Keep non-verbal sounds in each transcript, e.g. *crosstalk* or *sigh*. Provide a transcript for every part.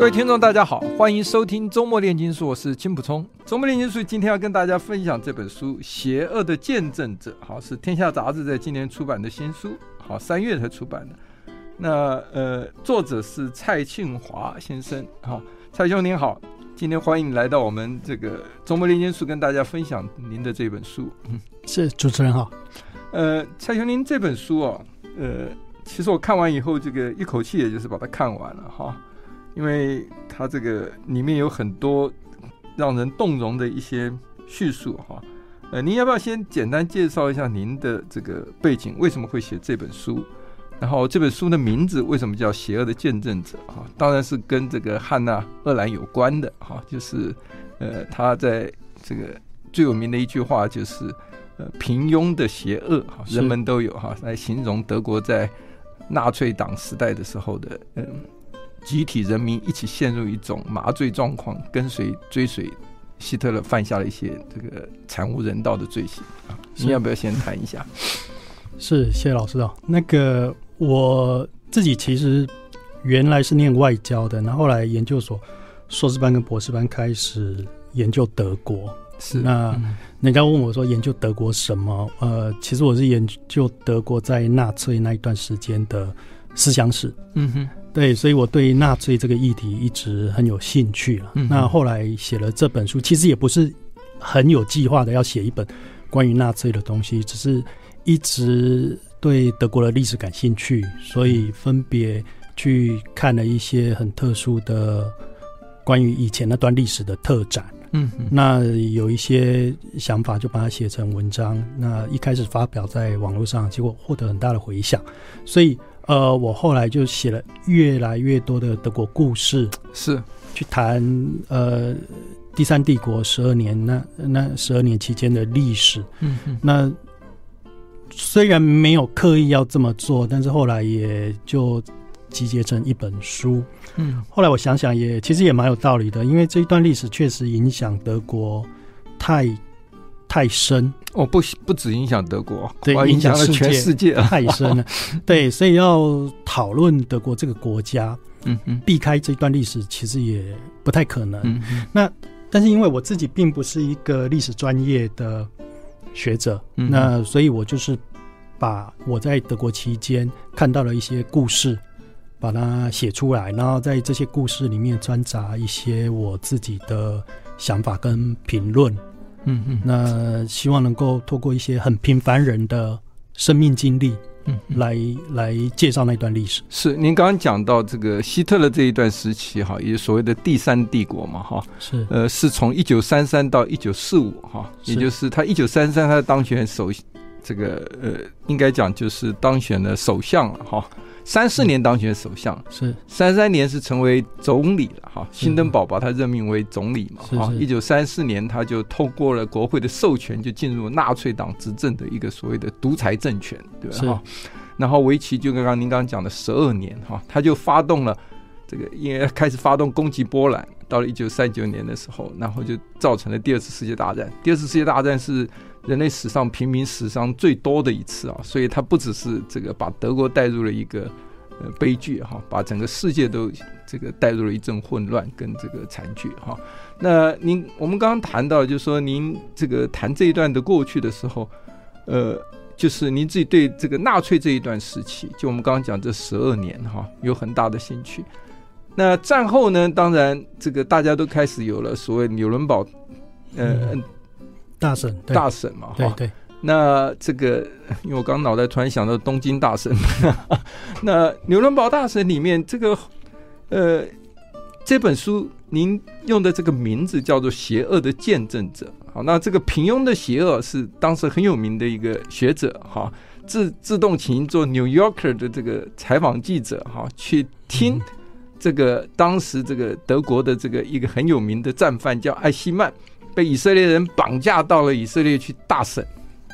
各位听众，大家好，欢迎收听周末炼金术，我是金普聪。周末炼金术今天要跟大家分享这本书《邪恶的见证者》，好，是天下杂志在今年出版的新书，好，三月才出版的。那呃，作者是蔡庆华先生，好，蔡兄您好，今天欢迎来到我们这个周末炼金术，跟大家分享您的这本书。嗯，是主持人好。呃，蔡兄，您这本书哦，呃，其实我看完以后，这个一口气也就是把它看完了哈。因为它这个里面有很多让人动容的一些叙述哈，呃，您要不要先简单介绍一下您的这个背景？为什么会写这本书？然后这本书的名字为什么叫《邪恶的见证者》啊？当然是跟这个汉娜·鄂兰有关的哈，就是呃，他在这个最有名的一句话就是呃，平庸的邪恶哈，人们都有哈，来形容德国在纳粹党时代的时候的嗯。集体人民一起陷入一种麻醉状况，跟随追随希特勒犯下了一些这个惨无人道的罪行啊！你要不要先谈一下？是，谢谢老师哦。那个我自己其实原来是念外交的，然后后来研究所硕士班跟博士班开始研究德国。是，那人家问我说研究德国什么？呃，其实我是研究德国在纳粹那一段时间的思想史。嗯哼。对，所以我对纳粹这个议题一直很有兴趣了。嗯、那后来写了这本书，其实也不是很有计划的要写一本关于纳粹的东西，只是一直对德国的历史感兴趣，所以分别去看了一些很特殊的关于以前那段历史的特展。嗯，那有一些想法就把它写成文章。那一开始发表在网络上，结果获得很大的回响，所以。呃，我后来就写了越来越多的德国故事，是去谈呃第三帝国十二年那那十二年期间的历史。嗯嗯，那虽然没有刻意要这么做，但是后来也就集结成一本书。嗯，后来我想想也其实也蛮有道理的，因为这一段历史确实影响德国太。太深哦，不不只影响德国，对，影响了全世界，太深了。*laughs* 对，所以要讨论德国这个国家，嗯嗯，避开这段历史其实也不太可能。那但是因为我自己并不是一个历史专业的学者，嗯，那所以我就是把我在德国期间看到了一些故事，把它写出来，然后在这些故事里面掺杂一些我自己的想法跟评论。嗯嗯，那希望能够透过一些很平凡人的生命经历，嗯，来来介绍那段历史。是您刚刚讲到这个希特勒这一段时期哈，也就所谓的第三帝国嘛哈，是呃，是从一九三三到一九四五哈，也就是他一九三三他当选首这个呃，应该讲就是当选了首相了哈。三四年当选首相，是三三年是成为总理了哈。新登堡把他任命为总理嘛哈。一九三四年他就透过了国会的授权，就进入纳粹党执政的一个所谓的独裁政权，对吧哈？然后维奇就刚刚您刚刚讲的十二年哈，他就发动了这个，因为开始发动攻击波兰，到了一九三九年的时候，然后就造成了第二次世界大战。第二次世界大战是人类史上平民死伤最多的一次啊，所以他不只是这个把德国带入了一个呃悲剧哈，把整个世界都这个带入了一阵混乱跟这个惨剧哈。那您我们刚刚谈到，就是说您这个谈这一段的过去的时候，呃，就是您自己对这个纳粹这一段时期，就我们刚刚讲这十二年哈，有很大的兴趣。那战后呢，当然这个大家都开始有了所谓纽伦堡，呃。嗯大审，大审嘛，对对。那这个，*laughs* 因为我刚脑袋突然想到东京大审，*laughs* 那纽伦堡大神里面，这个呃，这本书您用的这个名字叫做《邪恶的见证者》。好，那这个平庸的邪恶是当时很有名的一个学者哈，自自动请做《New Yorker》的这个采访记者哈，去听这个当时这个德国的这个一个很有名的战犯叫艾希曼，被以色列人绑架到了以色列去大审，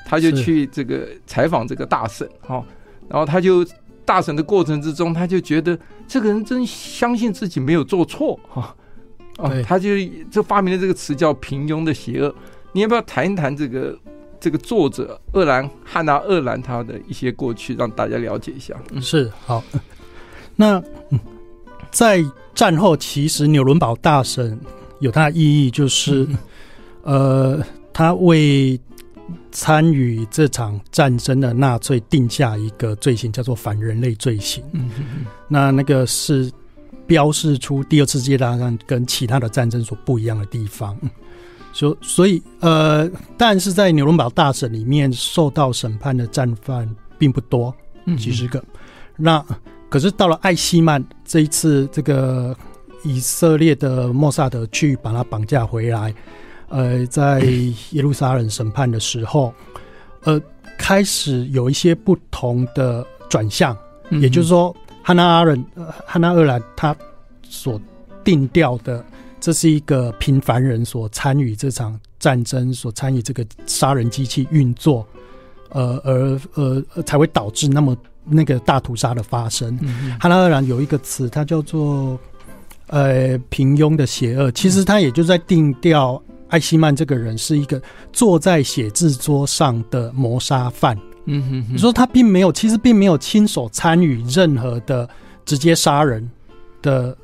他就去这个采访这个大审，哈，然后他就大审的过程之中，他就觉得这个人真相信自己没有做错，哈，啊，他就就发明了这个词叫平庸的邪恶。你要不要谈一谈这个？这个作者厄兰汉娜厄兰他的一些过去，让大家了解一下。嗯是好，*laughs* 那在战后，其实纽伦堡大审有它的意义，就是、嗯、呃，他为参与这场战争的纳粹定下一个罪行，叫做反人类罪行。嗯那那个是标示出第二次世界大战跟其他的战争所不一样的地方。所所以呃，但是在纽伦堡大审里面受到审判的战犯并不多，几十个。嗯、那可是到了艾希曼这一次，这个以色列的莫萨德去把他绑架回来，呃，在耶路撒冷审判的时候，呃，开始有一些不同的转向，嗯、也就是说，汉娜阿伦、汉娜二兰他所定调的。这是一个平凡人所参与这场战争，所参与这个杀人机器运作，呃，而呃才会导致那么那个大屠杀的发生。汉娜二兰有一个词，它叫做呃平庸的邪恶。其实他也就在定调艾希曼这个人是一个坐在写字桌上的谋杀犯。嗯哼哼，你说他并没有，其实并没有亲手参与任何的直接杀人的。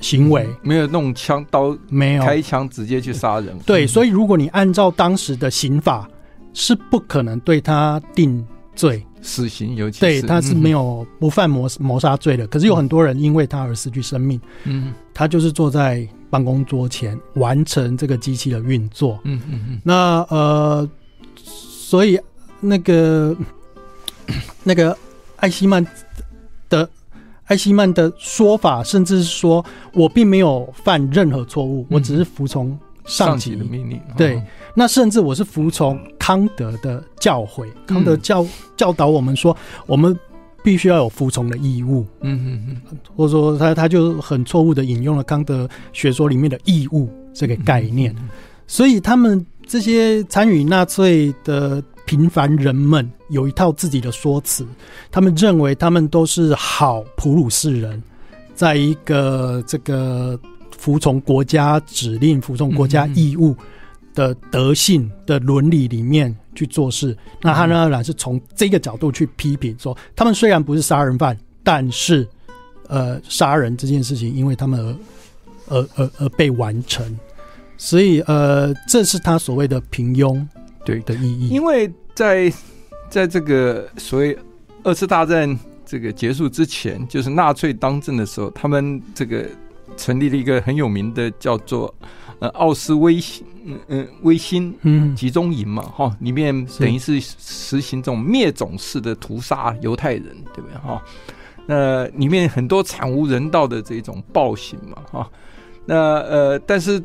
行为、嗯、没有弄枪刀，没有开枪直接去杀人。对，所以如果你按照当时的刑法，是不可能对他定罪死刑，尤其是对他是没有不犯谋谋杀罪的。可是有很多人因为他而失去生命。嗯，他就是坐在办公桌前完成这个机器的运作。嗯嗯嗯。那呃，所以那个 *coughs* 那个艾希曼的。艾希曼的说法，甚至是说我并没有犯任何错误，我只是服从上级的命令。对，那甚至我是服从康德的教诲。康德教教导我们说，我们必须要有服从的义务。嗯嗯嗯，或者说他他就很错误的引用了康德学说里面的义务这个概念。所以他们这些参与纳粹的。平凡人们有一套自己的说辞，他们认为他们都是好普鲁士人，在一个这个服从国家指令、服从国家义务的德性的伦理里面去做事。那汉娜鄂兰是从这个角度去批评说，他们虽然不是杀人犯，但是呃，杀人这件事情因为他们而而而而被完成，所以呃，这是他所谓的平庸。对的意义，因为在在这个所谓二次大战这个结束之前，就是纳粹当政的时候，他们这个成立了一个很有名的叫做呃奥斯威辛嗯嗯威辛嗯集中营嘛哈，里面等于是实行这种灭种式的屠杀犹太人，对不对哈？那里面很多惨无人道的这种暴行嘛哈，那呃但是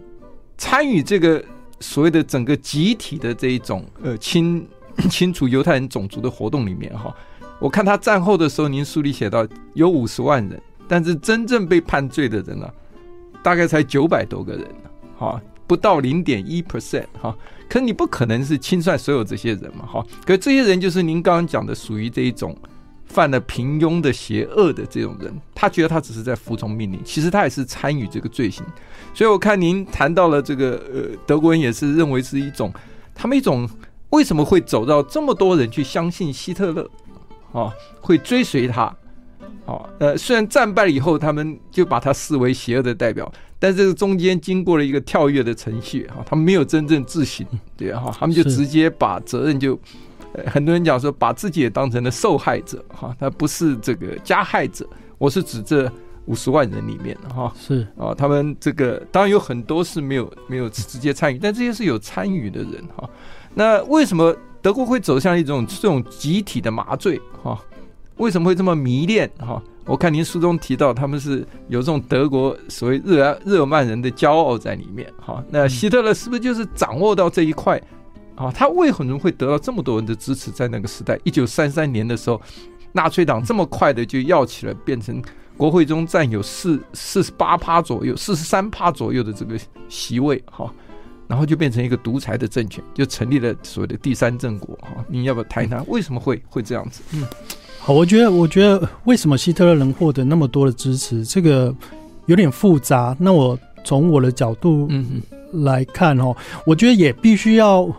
参与这个。所谓的整个集体的这一种呃清 *coughs* 清除犹太人种族的活动里面哈，我看他战后的时候，您书里写到有五十万人，但是真正被判罪的人呢、啊，大概才九百多个人哈，不到零点一 percent 哈。可你不可能是清算所有这些人嘛哈，可这些人就是您刚刚讲的属于这一种。犯了平庸的邪恶的这种人，他觉得他只是在服从命令，其实他也是参与这个罪行。所以我看您谈到了这个，呃，德国人也是认为是一种，他们一种为什么会走到这么多人去相信希特勒，啊，会追随他，啊，呃，虽然战败了以后，他们就把他视为邪恶的代表，但这个中间经过了一个跳跃的程序，哈，他们没有真正自省，对哈，他们就直接把责任就。很多人讲说，把自己也当成了受害者哈，他不是这个加害者。我是指这五十万人里面哈，是啊，他们这个当然有很多是没有没有直接参与，但这些是有参与的人哈。那为什么德国会走向一种这种集体的麻醉哈？为什么会这么迷恋哈？我看您书中提到，他们是有这种德国所谓日耳日耳曼人的骄傲在里面哈。那希特勒是不是就是掌握到这一块？啊，他为何会得到这么多人的支持？在那个时代，一九三三年的时候，纳粹党这么快的就要起来，变成国会中占有四四十八趴左右，四十三趴左右的这个席位哈，然后就变成一个独裁的政权，就成立了所谓的第三政国哈。你要不要谈一谈为什么会会这样子？嗯，好，我觉得我觉得为什么希特勒能获得那么多的支持，这个有点复杂。那我从我的角度嗯来看哦，我觉得也必须要。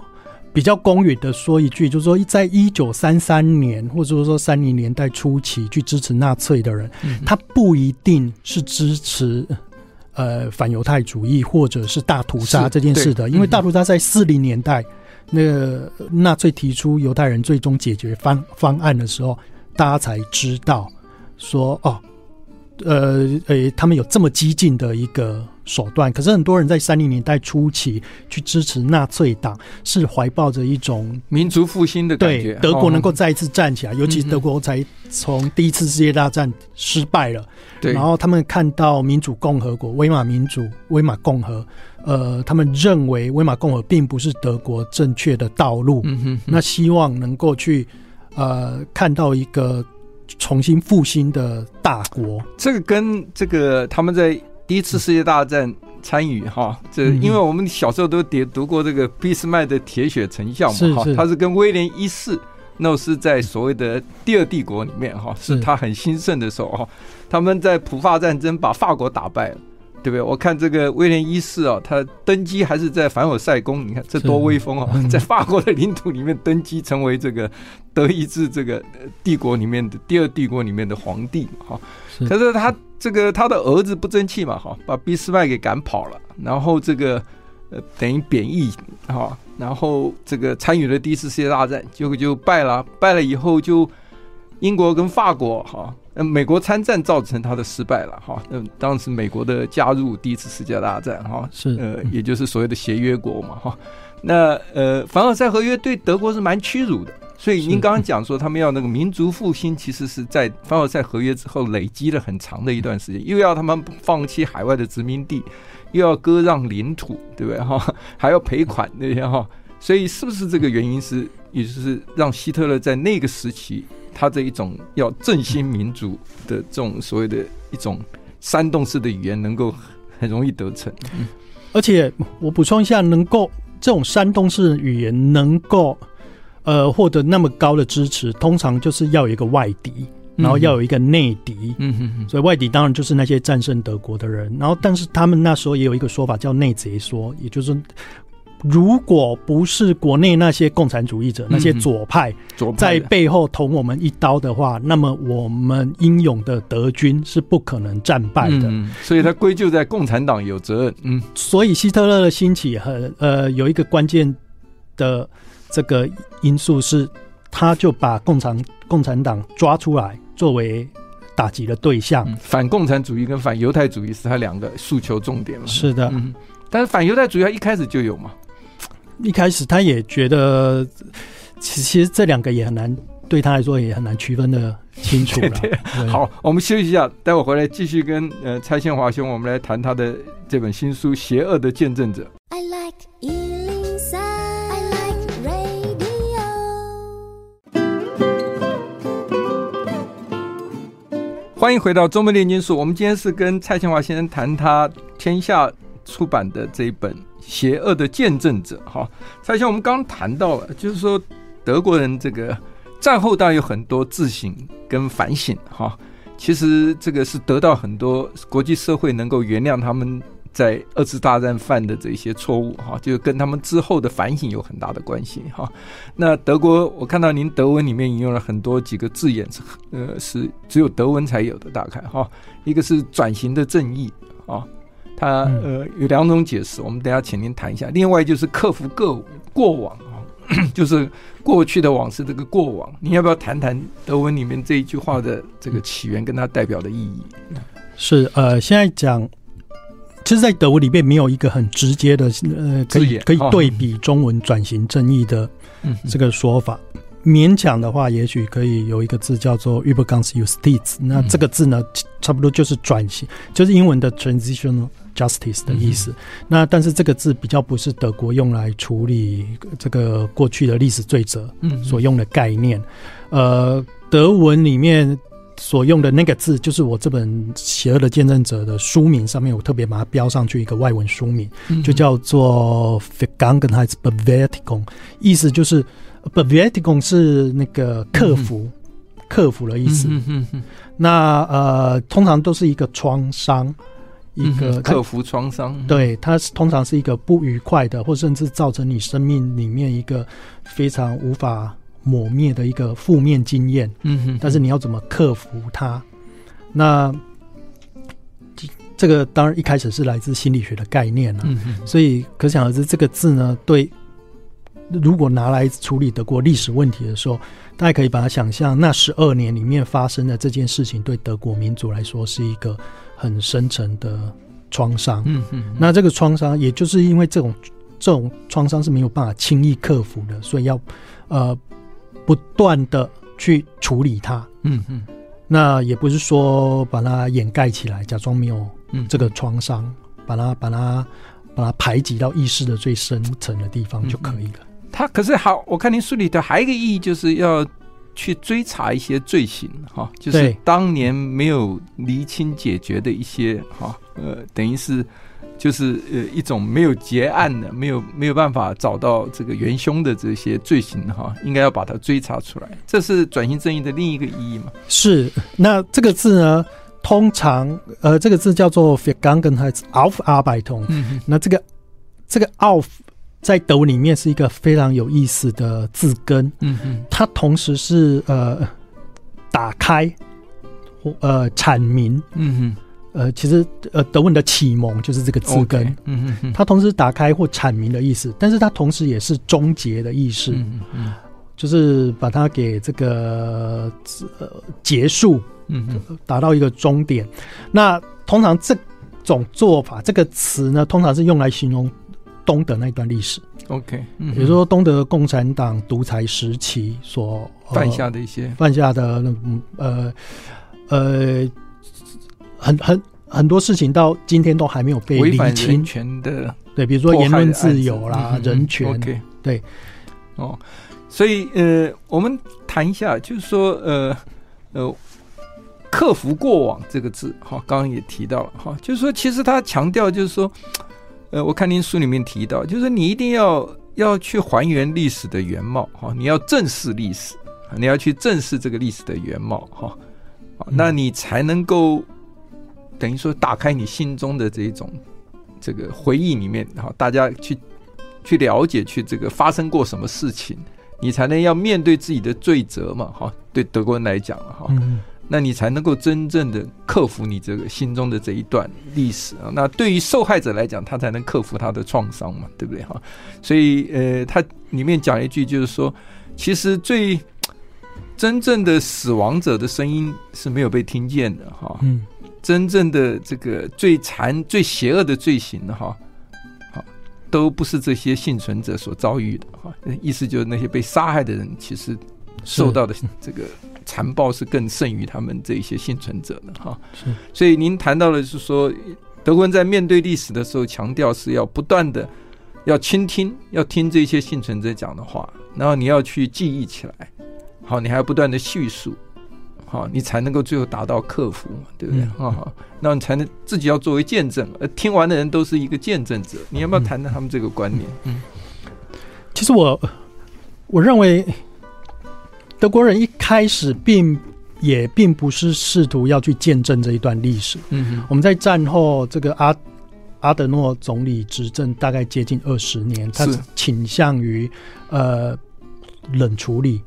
比较公允的说一句，就是说，在一九三三年或者说三零年代初期去支持纳粹的人，嗯、他不一定是支持呃反犹太主义或者是大屠杀这件事的，因为大屠杀在四零年代，那个纳粹提出犹太人最终解决方方案的时候，大家才知道说哦。呃，呃，他们有这么激进的一个手段，可是很多人在三零年代初期去支持纳粹党，是怀抱着一种民族复兴的感觉，对，德国能够再一次站起来，哦、尤其德国才从第一次世界大战失败了，对，然后他们看到民主共和国、威玛民主、威玛共和，呃，他们认为威玛共和并不是德国正确的道路，嗯哼哼，那希望能够去呃看到一个。重新复兴的大国，这个跟这个他们在第一次世界大战参与哈，这因为我们小时候都读读过这个俾斯麦的铁血成像嘛哈，他是跟威廉一世，那是在所谓的第二帝国里面哈，是他很兴盛的时候哈，他们在普法战争把法国打败了。对不对？我看这个威廉一世啊，他登基还是在凡尔赛宫，你看这多威风啊！*laughs* 在法国的领土里面登基，成为这个德意志这个帝国里面的第二帝国里面的皇帝哈。可是他这个他的儿子不争气嘛哈，把俾斯麦给赶跑了，然后这个呃等于贬义哈，然后这个参与了第一次世界大战，结果就败了，败了以后就英国跟法国哈。美国参战造成他的失败了哈，嗯，当时美国的加入第一次世界大战哈，是呃，也就是所谓的协约国嘛哈，那呃，凡尔赛合约对德国是蛮屈辱的，所以您刚刚讲说他们要那个民族复兴，其实是在凡尔赛合约之后累积了很长的一段时间，又要他们放弃海外的殖民地，又要割让领土，对不对哈？还要赔款那些哈，所以是不是这个原因是，也就是让希特勒在那个时期？他这一种要振兴民族的这种所谓的一种煽动式的语言，能够很容易得逞。嗯，而且我补充一下，能够这种煽动式的语言能够呃获得那么高的支持，通常就是要有一个外敌，然后要有一个内敌。嗯哼哼。所以外敌当然就是那些战胜德国的人。然后，但是他们那时候也有一个说法叫内贼说，也就是。如果不是国内那些共产主义者、那些左派在背后捅我们一刀的话，那么我们英勇的德军是不可能战败的。嗯，所以他归咎在共产党有责任。嗯，所以希特勒的兴起和呃有一个关键的这个因素是，他就把共产共产党抓出来作为打击的对象。反共产主义跟反犹太主义是他两个诉求重点嘛？是的，嗯，但是反犹太主义他一开始就有嘛？一开始他也觉得，其其实这两个也很难，对他来说也很难区分的清楚了。*laughs* 对对对，好，我们休息一下，待会回来继续跟呃蔡宪华兄，我们来谈他的这本新书《邪恶的见证者》。I like 103, I like radio。欢迎回到中门炼金术，我们今天是跟蔡宪华先生谈他天下出版的这一本。邪恶的见证者，哈，蔡先，我们刚刚谈到了，就是说德国人这个战后当然有很多自省跟反省，哈，其实这个是得到很多国际社会能够原谅他们在二次大战犯的这些错误，哈，就跟他们之后的反省有很大的关系，哈。那德国，我看到您德文里面引用了很多几个字眼，是呃，是只有德文才有的，大概哈，一个是转型的正义，啊。他呃有两种解释，我们等下请您谈一下。另外就是克服过过往啊，*coughs* 就是过去的往事这个过往，你要不要谈谈德文里面这一句话的这个起源跟它代表的意义？是呃，现在讲，其实，在德文里面没有一个很直接的呃可以可以对比中文转型正义的这个说法。勉强的话，也许可以有一个字叫做 Übergangsjustiz。那这个字呢，差不多就是转型，就是英文的 transitional justice 的意思。那但是这个字比较不是德国用来处理这个过去的历史罪责所用的概念。呃，德文里面所用的那个字，就是我这本《邪恶的见证者》的书名上面，我特别把它标上去一个外文书名，嗯、就叫做 Vergangenheitsbewältigung，意思就是 Bewältigung 是那个克服、嗯、克服的意思。嗯嗯嗯、那呃，通常都是一个创伤，一个、嗯、克服创伤。对，它是通常是一个不愉快的，或甚至造成你生命里面一个非常无法。抹灭的一个负面经验，嗯哼，但是你要怎么克服它？那这个当然一开始是来自心理学的概念了，嗯哼，所以可想而知，这个字呢，对，如果拿来处理德国历史问题的时候，大家可以把它想象，那十二年里面发生的这件事情，对德国民族来说是一个很深沉的创伤，嗯嗯，那这个创伤，也就是因为这种这种创伤是没有办法轻易克服的，所以要呃。不断的去处理它，嗯嗯，那也不是说把它掩盖起来，假装没有这个创伤，嗯、把它把它把它排挤到意识的最深层的地方就可以了。可是好，我看您书里头还有一个意义，就是要去追查一些罪行，哈，就是当年没有厘清解决的一些，哈，呃，等于是。就是呃一种没有结案的，没有没有办法找到这个元凶的这些罪行哈，应该要把它追查出来。这是转型正义的另一个意义嘛？是。那这个字呢，通常呃这个字叫做 Vergangenheitsaufarbeitung。嗯。那这个这个 auf 在德文里面是一个非常有意思的字根。嗯哼。它同时是呃打开或呃阐明。嗯哼。呃，其实呃，德文的启蒙就是这个字根，okay, 嗯哼哼，它同时打开或阐明的意思，但是它同时也是终结的意思，嗯嗯，就是把它给这个呃结束，嗯嗯，达到一个终点。那通常这种做法，这个词呢，通常是用来形容东德那段历史，OK，嗯，比如说东德共产党独裁时期所、呃、犯下的一些犯下的呃呃。呃很很很多事情到今天都还没有被理清。权的，对，比如说言论自由啦，嗯、人权，OK，对，哦，所以呃，我们谈一下，就是说呃呃，克服过往这个字，哈，刚刚也提到了，哈，就是说其实他强调就是说，呃，我看您书里面提到，就是你一定要要去还原历史的原貌，哈，你要正视历史，你要去正视这个历史的原貌，哈，那你才能够。等于说，打开你心中的这一种这个回忆里面，哈，大家去去了解，去这个发生过什么事情，你才能要面对自己的罪责嘛，哈。对德国人来讲，哈，那你才能够真正的克服你这个心中的这一段历史啊。那对于受害者来讲，他才能克服他的创伤嘛，对不对哈？所以，呃，他里面讲一句，就是说，其实最真正的死亡者的声音是没有被听见的，哈。嗯。真正的这个最残、最邪恶的罪行的哈，好，都不是这些幸存者所遭遇的哈。意思就是那些被杀害的人，其实受到的这个残暴是更胜于他们这一些幸存者的哈。是，所以您谈到的是说，德国人在面对历史的时候，强调是要不断的要倾听，要听这些幸存者讲的话，然后你要去记忆起来，好，你还要不断的叙述。好，你才能够最后达到克服，对不对？啊、那你才能自己要作为见证，而听完的人都是一个见证者。你要不要谈谈他们这个观念？嗯，其实我我认为德国人一开始并也并不是试图要去见证这一段历史。嗯，我们在战后这个阿阿德诺总理执政大概接近二十年，他倾向于呃冷处理。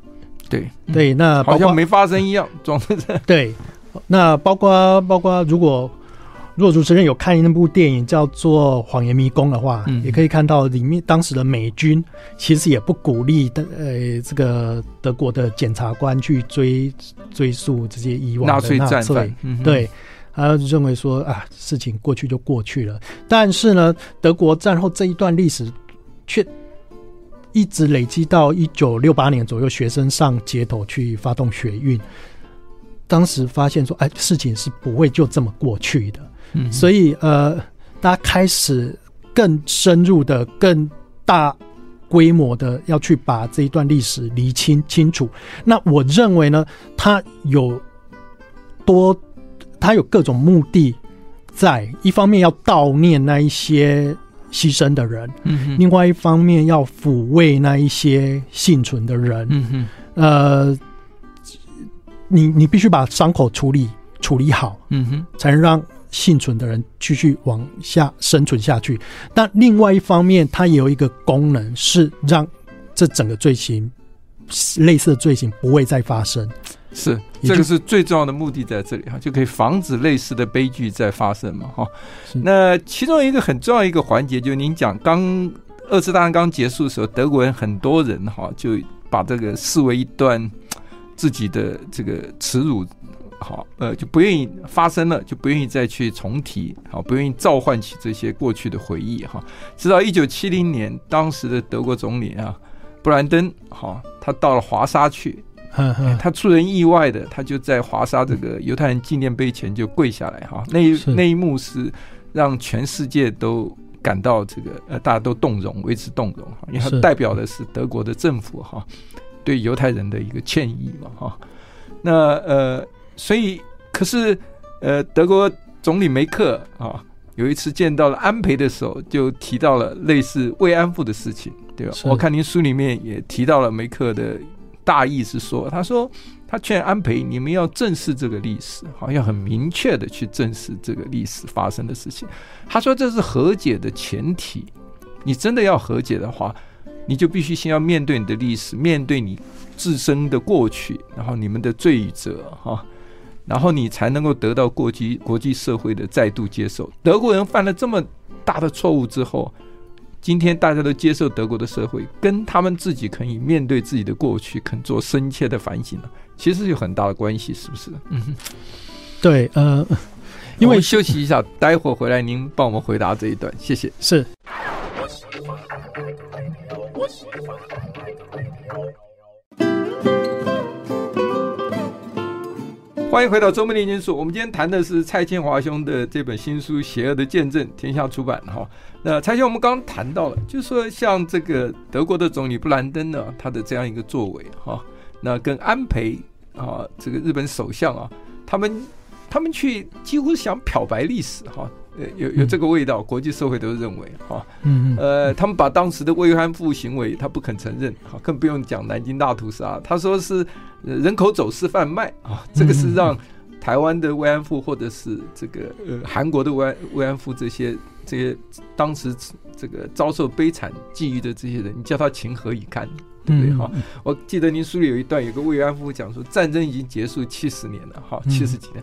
对对，那好像没发生一样，装的在。对，那包括包括，如果如果主持人有看那部电影叫做《谎言迷宫》的话，嗯，也可以看到里面当时的美军其实也不鼓励的，呃，这个德国的检察官去追追溯这些以往的纳粹战犯。嗯、对，他认为说啊，事情过去就过去了。但是呢，德国战后这一段历史却。一直累积到一九六八年左右，学生上街头去发动学运，当时发现说，哎，事情是不会就这么过去的。嗯，所以呃，大家开始更深入的、更大规模的要去把这一段历史理清清楚。那我认为呢，它有多，他有各种目的在，一方面要悼念那一些牺牲的人，嗯哼，另外一方面要抚慰那一些幸存的人，嗯哼，呃，你你必须把伤口处理处理好，嗯哼，才能让幸存的人继续往下生存下去。但另外一方面，它也有一个功能，是让这整个罪行。类似的罪行不会再发生，是这个是最重要的目的在这里哈，就可以防止类似的悲剧再发生嘛哈。那其中一个很重要一个环节，就是您讲刚二次大战刚结束的时候，德国人很多人哈就把这个视为一段自己的这个耻辱，好呃就不愿意发生了，就不愿意再去重提，好不愿意召唤起这些过去的回忆哈。直到一九七零年，当时的德国总理啊。布兰登，好，他到了华沙去，*laughs* 他出人意外的，他就在华沙这个犹太人纪念碑前就跪下来，哈，那一那一幕是让全世界都感到这个呃，大家都动容，为之动容哈，因为他代表的是德国的政府，哈，对犹太人的一个歉意嘛，哈，那呃，所以可是呃，德国总理梅克啊。有一次见到了安培的时候，就提到了类似慰安妇的事情，对吧？我看您书里面也提到了梅克的大意是说，他说他劝安培，你们要正视这个历史，好像很明确的去正视这个历史发生的事情。他说这是和解的前提，你真的要和解的话，你就必须先要面对你的历史，面对你自身的过去，然后你们的罪与责，哈。然后你才能够得到国际国际社会的再度接受。德国人犯了这么大的错误之后，今天大家都接受德国的社会，跟他们自己可以面对自己的过去，肯做深切的反省了，其实有很大的关系，是不是？嗯，*laughs* 对，呃，因为休息一下，待会儿回来您帮我们回答这一段，谢谢。是。欢迎回到周末炼金术。我们今天谈的是蔡千华兄的这本新书《邪恶的见证》，天下出版哈。那蔡兄，我们刚刚谈到了，就是说像这个德国的总理布兰登呢，他的这样一个作为哈，那跟安倍啊，这个日本首相啊，他们他们去几乎想漂白历史哈。呃，有有这个味道，国际社会都认为哈，嗯呃，他们把当时的慰安妇行为，他不肯承认，哈，更不用讲南京大屠杀，他说是人口走私贩卖啊，这个是让台湾的慰安妇或者是这个呃韩国的慰安慰安妇这些这些当时这个遭受悲惨际遇的这些人，你叫他情何以堪，对不对哈？我记得您书里有一段，有个慰安妇讲说，战争已经结束七十年了，哈，七十几年。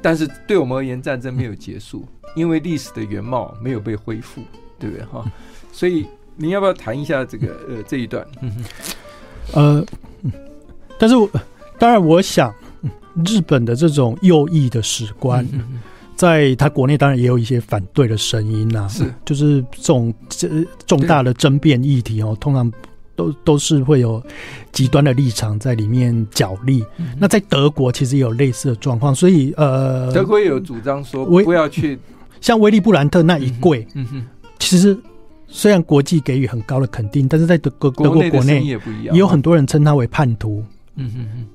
但是对我们而言，战争没有结束，因为历史的原貌没有被恢复，对不对哈？所以您要不要谈一下这个呃这一段？呃，但是当然，我想日本的这种右翼的史观，在他国内当然也有一些反对的声音呐，是就是这种这重大的争辩议题哦，通常。都都是会有极端的立场在里面角力。嗯、那在德国其实也有类似的状况，所以呃，德国也有主张说不要去像威利布兰特那一跪。嗯哼，其实虽然国际给予很高的肯定，但是在德国德国国内也不一样，也有很多人称他为叛徒。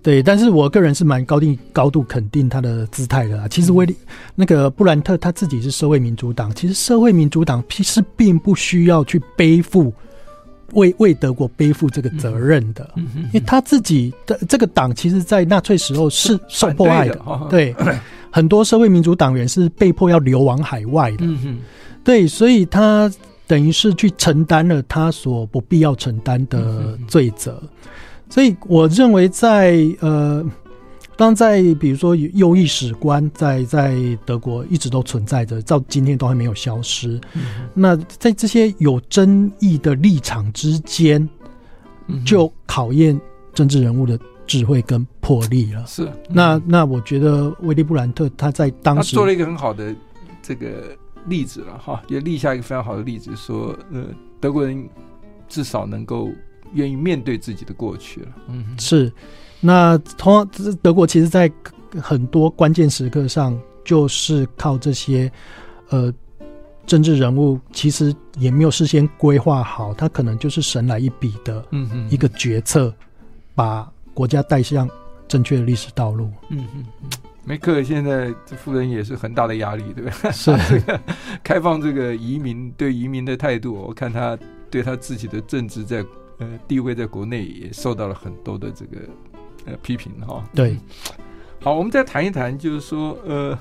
对，但是我个人是蛮高定高度肯定他的姿态的。其实威利、嗯、那个布兰特他自己是社会民主党，其实社会民主党其实并不需要去背负。为为德国背负这个责任的，嗯嗯、因为他自己的这个党，其实，在纳粹时候是受迫害的，对，对。很多社会民主党员是被迫要流亡海外的，对，所以他等于是去承担了他所不必要承担的罪责，嗯、所以我认为在呃。当在比如说右翼史观在在德国一直都存在着，到今天都还没有消失。嗯、那在这些有争议的立场之间，就考验政治人物的智慧跟魄力了。是，那那我觉得威利布兰特他在当时做了一个很好的这个例子了哈，也立下一个非常好的例子，说呃德国人至少能够愿意面对自己的过去了。嗯，是。那同样，德国其实，在很多关键时刻上，就是靠这些呃政治人物，其实也没有事先规划好，他可能就是神来一笔的，嗯一个决策，把国家带向正确的历史道路。嗯嗯，梅克尔现在这夫人也是很大的压力，对不对？是 *laughs* 这个开放这个移民对移民的态度，我看他对他自己的政治在呃地位在国内也受到了很多的这个呃批评哈。对，好，我们再谈一谈，就是说呃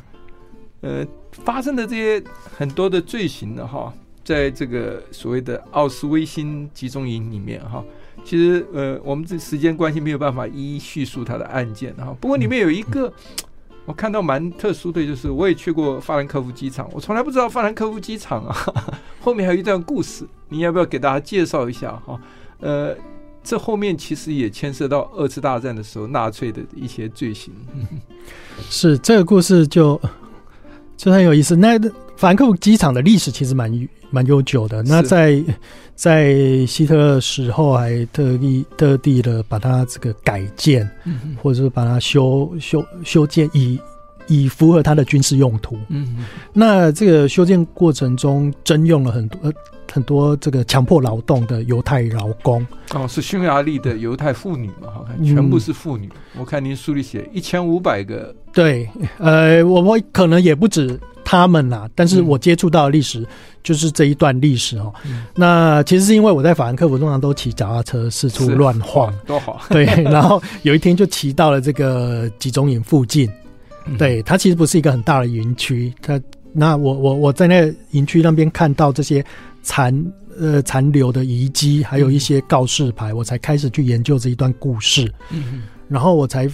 呃发生的这些很多的罪行的哈，在这个所谓的奥斯威辛集中营里面哈。其实，呃，我们这时间关系没有办法一一叙述他的案件哈。不过里面有一个我看到蛮特殊的就是，我也去过法兰克福机场，我从来不知道法兰克福机场啊，*laughs* 后面还有一段故事，你要不要给大家介绍一下哈？呃，这后面其实也牵涉到二次大战的时候纳粹的一些罪行。*laughs* 是这个故事就就很有意思。那法兰克福机场的历史其实蛮蛮悠久的。那在在希特勒时候，还特意特地的把它这个改建，嗯、或者是把它修修修建，以以符合它的军事用途。嗯，那这个修建过程中征用了很多很多这个强迫劳动的犹太劳工。哦，是匈牙利的犹太妇女嘛？好看，全部是妇女。嗯、我看您书里写一千五百个。对，呃，我我可能也不止。他们呐，但是我接触到的历史就是这一段历史哦。嗯、那其实是因为我在法兰克福通常都骑脚踏车四处乱晃，多好。*laughs* 对，然后有一天就骑到了这个集中营附近。嗯、对，它其实不是一个很大的营区。它那我我我在那营区那边看到这些残呃残留的遗迹，还有一些告示牌，嗯、我才开始去研究这一段故事。嗯，然后我才。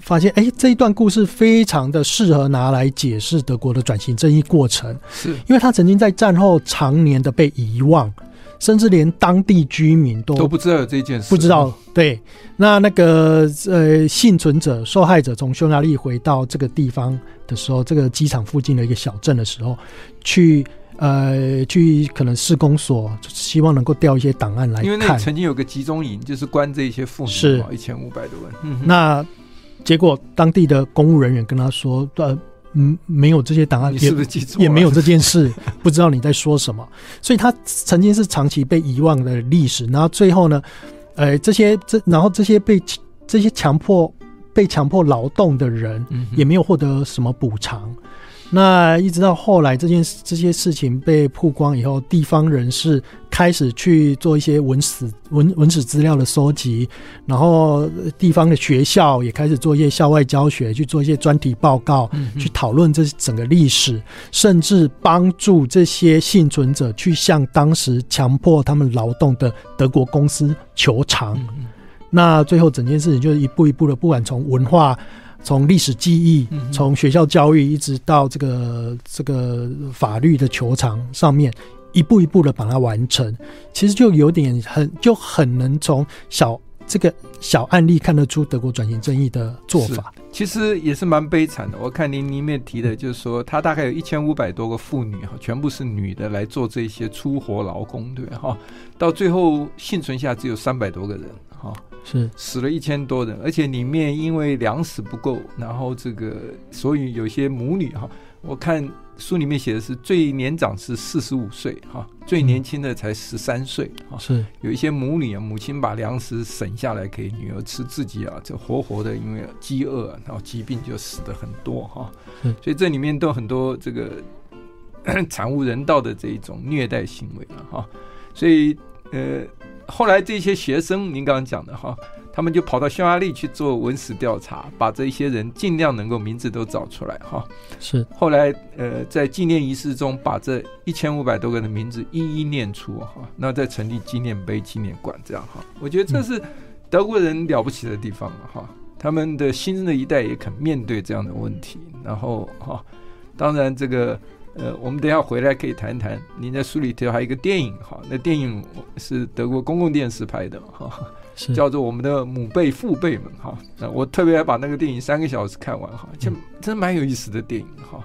发现哎，这一段故事非常的适合拿来解释德国的转型正义过程，是因为他曾经在战后常年的被遗忘，甚至连当地居民都都不知道有这件事，不知道。对，那那个呃幸存者、受害者从匈牙利回到这个地方的时候，这个机场附近的一个小镇的时候，去呃去可能市公所，希望能够调一些档案来看，因为那曾经有个集中营，就是关这些妇女，是一千五百多人。嗯、那结果当地的公务人员跟他说：“呃，嗯，没有这些档案，也是不是记错？也没有这件事，*laughs* 不知道你在说什么。”所以，他曾经是长期被遗忘的历史。然后最后呢，呃，这些这然后这些被这些强迫被强迫劳动的人也没有获得什么补偿。那一直到后来，这件事这些事情被曝光以后，地方人士开始去做一些文史文文史资料的收集，然后地方的学校也开始做一些校外教学，去做一些专题报告，嗯、去讨论这整个历史，甚至帮助这些幸存者去向当时强迫他们劳动的德国公司求偿。嗯、那最后整件事情就是一步一步的，不管从文化。从历史记忆，从学校教育，一直到这个这个法律的球场上面，一步一步的把它完成，其实就有点很就很能从小这个小案例看得出德国转型正义的做法。其实也是蛮悲惨的。我看您里面提的，就是说他大概有一千五百多个妇女哈，全部是女的来做这些粗活劳工，对哈，到最后幸存下只有三百多个人哈。是死了一千多人，而且里面因为粮食不够，然后这个所以有些母女哈，我看书里面写的是最年长是四十五岁哈，最年轻的才十三岁哈。是有一些母女啊，母亲把粮食省下来给女儿吃，自己啊就活活的因为饥饿，然后疾病就死的很多哈。所以这里面都很多这个 *coughs* 惨无人道的这一种虐待行为了哈。所以呃。后来这些学生，您刚刚讲的哈，他们就跑到匈牙利去做文史调查，把这些人尽量能够名字都找出来哈。是。后来呃，在纪念仪式中，把这一千五百多个人的名字一一念出哈，那再成立纪念碑、纪念馆这样哈。我觉得这是德国人了不起的地方哈，他们的新生的一代也肯面对这样的问题，然后哈，当然这个。呃，我们等一下回来可以谈谈。您在书里头还有一个电影哈，那电影是德国公共电视拍的哈，是叫做《我们的母辈父辈们》哈。那我特别还把那个电影三个小时看完哈，就真蛮有意思的电影哈。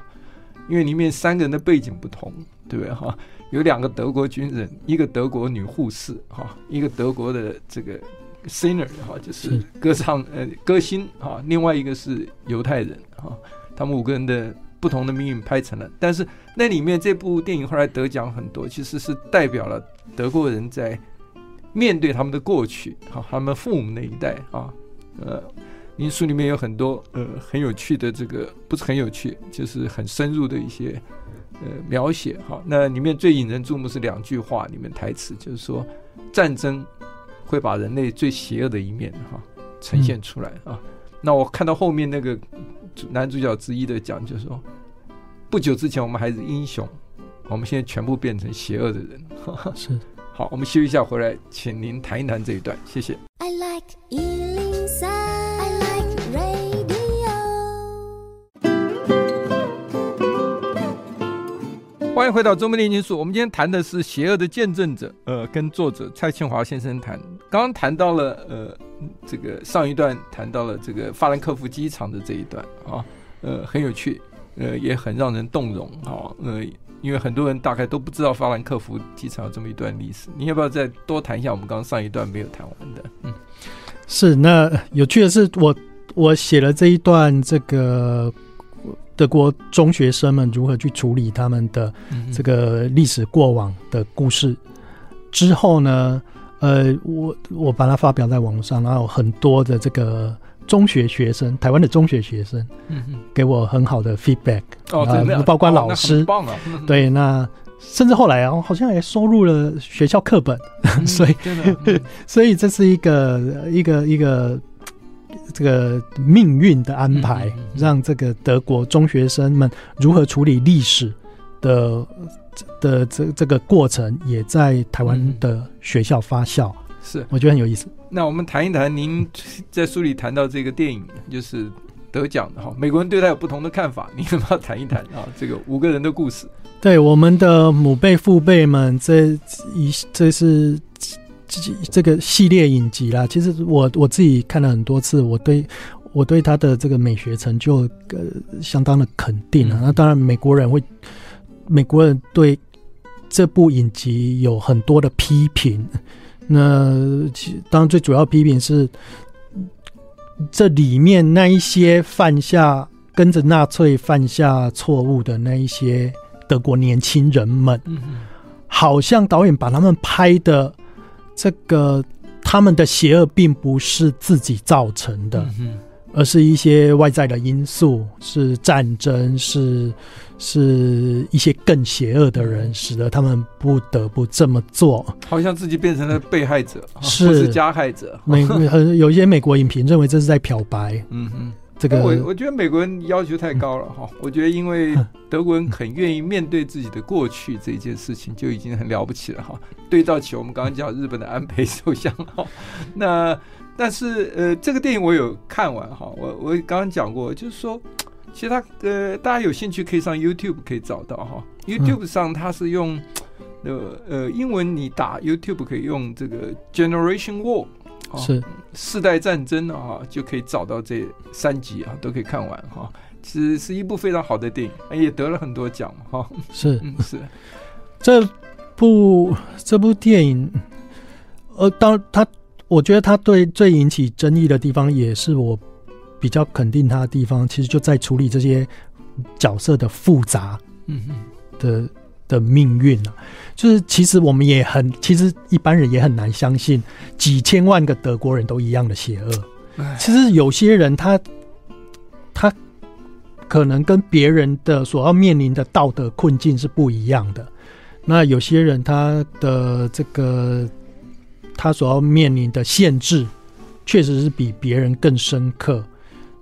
因为里面三个人的背景不同，对不对哈？有两个德国军人，一个德国女护士哈，一个德国的这个 singer 哈，就是歌唱呃歌星哈，另外一个是犹太人哈，他们五个人的。不同的命运拍成了，但是那里面这部电影后来得奖很多，其实是代表了德国人在面对他们的过去，哈，他们父母那一代啊，呃，您书里面有很多呃很有趣的这个，不是很有趣，就是很深入的一些呃描写哈。那里面最引人注目是两句话，里面台词就是说，战争会把人类最邪恶的一面哈呈现出来啊。那我看到后面那个男主角之一的讲，就是说，不久之前我们还是英雄，我们现在全部变成邪恶的人。是。*laughs* 好，我们休息一下，回来请您谈一谈这一段，谢谢。I like 欢迎回到《中国炼金术》。我们今天谈的是《邪恶的见证者》，呃，跟作者蔡庆华先生谈。刚刚谈到了，呃，这个上一段谈到了这个法兰克福机场的这一段啊，呃，很有趣，呃，也很让人动容啊，呃，因为很多人大概都不知道法兰克福机场有这么一段历史。你要不要再多谈一下我们刚刚上一段没有谈完的？嗯，是。那有趣的是，我我写了这一段这个。德国中学生们如何去处理他们的这个历史过往的故事之后呢？呃，我我把它发表在网上，然后有很多的这个中学学生，台湾的中学学生，嗯给我很好的 feedback，哦，包括老师，棒啊，*laughs* 对，那甚至后来啊，好像也收入了学校课本，*laughs* 所以，*laughs* 所以这是一个一个一个。这个命运的安排，让这个德国中学生们如何处理历史的的这这个过程，也在台湾的学校发酵。是，我觉得很有意思。那我们谈一谈，您在书里谈到这个电影，就是得奖的哈，美国人对他有不同的看法，你能不能谈一谈啊？这个五个人的故事，对我们的母辈父辈们，这一这是。这这个系列影集啦，其实我我自己看了很多次，我对我对他的这个美学成就呃相当的肯定啊。那当然，美国人会，美国人对这部影集有很多的批评。那其当然最主要批评是这里面那一些犯下跟着纳粹犯下错误的那一些德国年轻人们，好像导演把他们拍的。这个他们的邪恶并不是自己造成的，而是一些外在的因素，是战争，是是一些更邪恶的人，使得他们不得不这么做。好像自己变成了被害者，是，是加害者。美很有一些美国影评认为这是在漂白。嗯哼。这个我我觉得美国人要求太高了 *laughs* 哈，嗯、我觉得因为德国人很愿意面对自己的过去这一件事情就已经很了不起了哈。对照起我们刚刚讲日本的安倍首相哈，*laughs* 那但是呃这个电影我有看完哈，我我刚刚讲过就是说，其实他呃大家有兴趣可以上 YouTube 可以找到哈，YouTube 上它是用呃呃英文你打 YouTube 可以用这个 Generation War。是世代战争啊，就可以找到这三集啊，都可以看完哈。其实是一部非常好的电影，也得了很多奖哈。是是，这部这部电影，呃，当他我觉得他对最引起争议的地方，也是我比较肯定他的地方，其实就在处理这些角色的复杂，嗯嗯的。的命运啊，就是其实我们也很，其实一般人也很难相信，几千万个德国人都一样的邪恶。其实有些人他他可能跟别人的所要面临的道德困境是不一样的。那有些人他的这个他所要面临的限制，确实是比别人更深刻。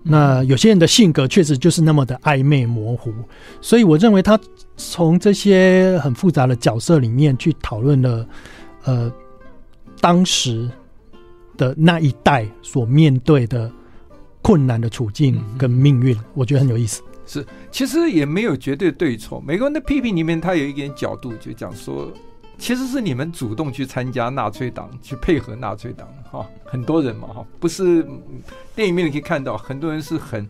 那有些人的性格确实就是那么的暧昧模糊，所以我认为他从这些很复杂的角色里面去讨论了，呃，当时的那一代所面对的困难的处境跟命运，我觉得很有意思。是，其实也没有绝对对错。美国人的批评里面，他有一点角度，就讲说。其实是你们主动去参加纳粹党，去配合纳粹党，哈，很多人嘛，哈，不是电影里面你可以看到，很多人是很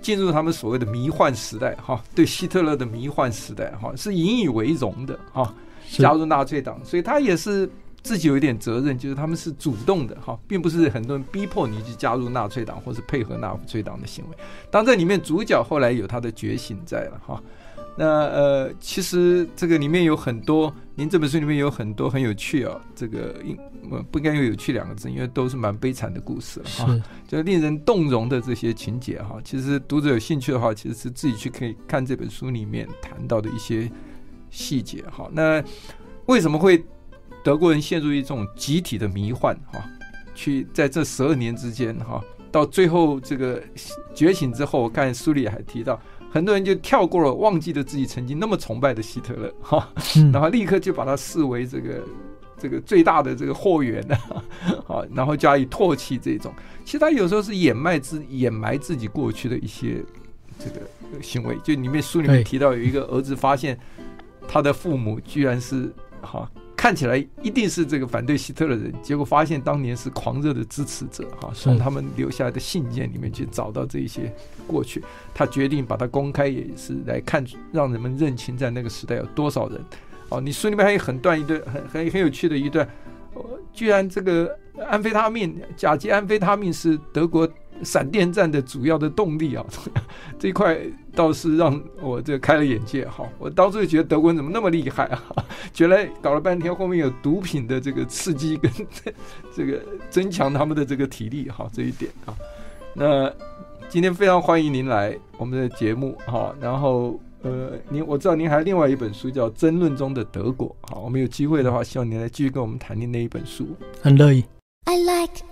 进入他们所谓的迷幻时代，哈，对希特勒的迷幻时代，哈，是引以为荣的，哈，加入纳粹党，所以他也是自己有一点责任，就是他们是主动的，哈，并不是很多人逼迫你去加入纳粹党或是配合纳粹党的行为。当这里面主角后来有他的觉醒在了，哈。那呃，其实这个里面有很多，您这本书里面有很多很有趣啊，这个应不应该用“有趣”两个字，因为都是蛮悲惨的故事哈，就令人动容的这些情节哈。其实读者有兴趣的话，其实是自己去可以看这本书里面谈到的一些细节哈。那为什么会德国人陷入一种集体的迷幻哈？去在这十二年之间哈，到最后这个觉醒之后，我看书里还提到。很多人就跳过了，忘记了自己曾经那么崇拜的希特勒，哈，然后立刻就把他视为这个这个最大的这个祸源呢，*laughs* 啊，然后加以唾弃这种。其实他有时候是掩埋自掩埋自己过去的一些这个行为。就里面书里面提到有一个儿子发现他的父母居然是哈。看起来一定是这个反对希特勒的人，结果发现当年是狂热的支持者哈，从他们留下来的信件里面去找到这一些过去，他决定把它公开，也是来看让人们认清在那个时代有多少人。哦，你书里面还有很段一段很很很有趣的一段，居然这个安非他命甲基安非他命是德国。闪电战的主要的动力啊，*laughs* 这一块倒是让我这开了眼界哈。我当初就觉得德国人怎么那么厉害啊？*laughs* 觉得搞了半天后面有毒品的这个刺激跟 *laughs* 这个增强他们的这个体力哈，这一点啊。那今天非常欢迎您来我们的节目哈。然后呃，您我知道您还有另外一本书叫《争论中的德国》好，我们有机会的话，希望您来继续跟我们谈您那一本书。很乐意。I like